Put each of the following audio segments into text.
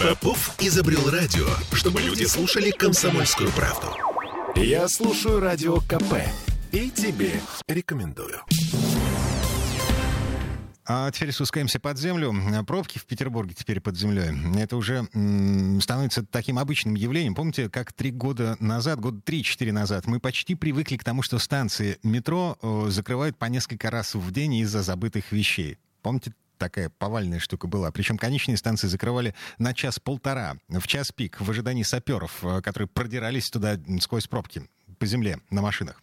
Попов изобрел радио, чтобы люди слушали комсомольскую правду. Я слушаю радио КП и тебе рекомендую. А теперь спускаемся под землю. Пробки в Петербурге теперь под землей. Это уже становится таким обычным явлением. Помните, как три года назад, года три-четыре назад, мы почти привыкли к тому, что станции метро закрывают по несколько раз в день из-за забытых вещей. Помните такая повальная штука была. Причем конечные станции закрывали на час-полтора, в час пик, в ожидании саперов, э, которые продирались туда сквозь пробки по земле на машинах.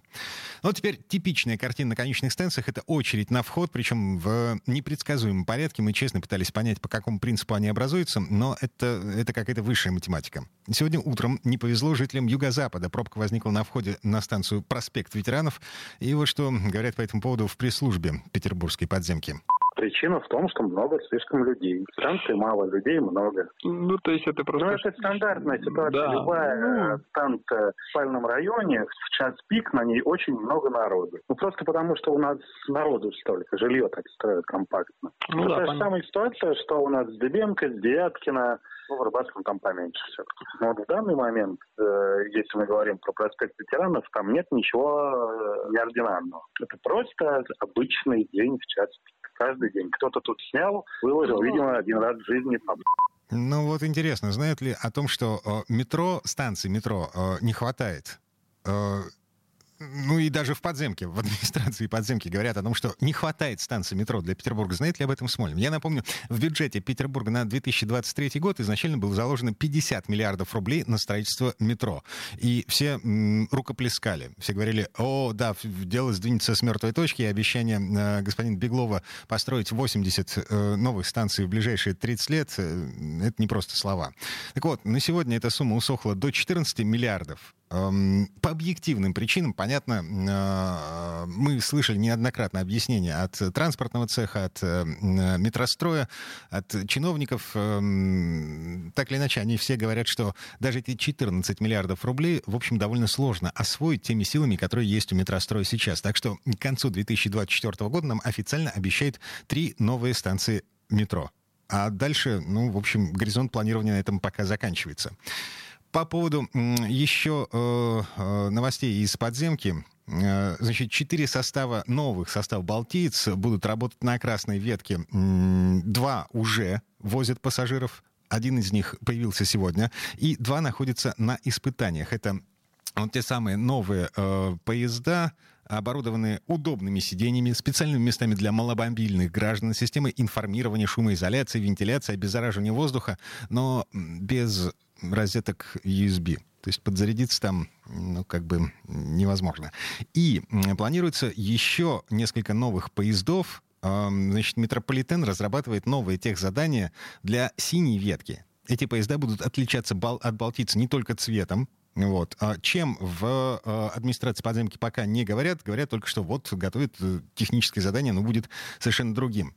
Ну, вот теперь типичная картина на конечных станциях — это очередь на вход, причем в непредсказуемом порядке. Мы честно пытались понять, по какому принципу они образуются, но это, это какая-то высшая математика. Сегодня утром не повезло жителям Юго-Запада. Пробка возникла на входе на станцию «Проспект ветеранов». И вот что говорят по этому поводу в пресс-службе петербургской подземки. Причина в том, что много слишком людей. Станции мало, людей много. Ну, то есть это просто... Ну, это стандартная ситуация. Да. Любая ну... станция в спальном районе, в час пик на ней очень много народу. Ну, просто потому, что у нас народу столько, жилье так строят компактно. Ну, да, та же самая ситуация, что у нас с Дебенко, с Девяткина, ну, в Рыбацком там поменьше все-таки. Но вот в данный момент, э, если мы говорим про проспект ветеранов, там нет ничего э, неординарного. Это просто обычный день в час пик каждый день. Кто-то тут снял, выложил, ну, видимо, один раз в жизни там. Ну вот интересно, знают ли о том, что э, метро, станции метро э, не хватает? Ну и даже в подземке, в администрации подземки говорят о том, что не хватает станции метро для Петербурга. Знает ли об этом Смольный? Я напомню, в бюджете Петербурга на 2023 год изначально было заложено 50 миллиардов рублей на строительство метро. И все м, рукоплескали. Все говорили, о, да, дело сдвинется с мертвой точки, и обещание э, господина Беглова построить 80 э, новых станций в ближайшие 30 лет, э, это не просто слова. Так вот, на сегодня эта сумма усохла до 14 миллиардов. Эм, по объективным причинам, понятно, э, мы слышали неоднократно объяснения от транспортного цеха, от э, метростроя, от чиновников. Эм, так или иначе, они все говорят, что даже эти 14 миллиардов рублей, в общем, довольно сложно освоить теми силами, которые есть у метростроя сейчас. Так что к концу 2024 года нам официально обещают три новые станции метро. А дальше, ну, в общем, горизонт планирования на этом пока заканчивается. По поводу еще э, э, новостей из подземки. Э, значит, четыре состава, новых составов «Балтиец» будут работать на красной ветке. Два уже возят пассажиров. Один из них появился сегодня. И два находятся на испытаниях. Это вот те самые новые э, поезда, оборудованные удобными сиденьями, специальными местами для маломобильных граждан, системой информирования, шумоизоляции, вентиляции, обеззараживания воздуха, но без розеток USB. То есть подзарядиться там, ну, как бы невозможно. И планируется еще несколько новых поездов. Значит, метрополитен разрабатывает новые техзадания для синей ветки. Эти поезда будут отличаться от Балтийца не только цветом, вот. А чем в э, администрации подземки пока не говорят, говорят только, что вот готовят э, техническое задание, но будет совершенно другим.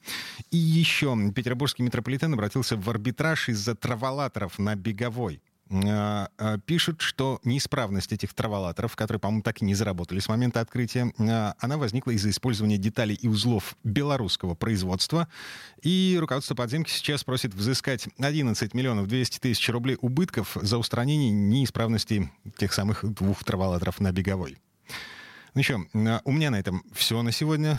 И еще Петербургский метрополитен обратился в арбитраж из-за траволаторов на Беговой. А, а, пишут, что неисправность этих траволаторов, которые, по-моему, так и не заработали с момента открытия, а, она возникла из-за использования деталей и узлов белорусского производства. И руководство подземки сейчас просит взыскать 11 миллионов 200 тысяч рублей убытков за устранение неисправности тех самых двух траволаторов на беговой. Ну что, у меня на этом все на сегодня.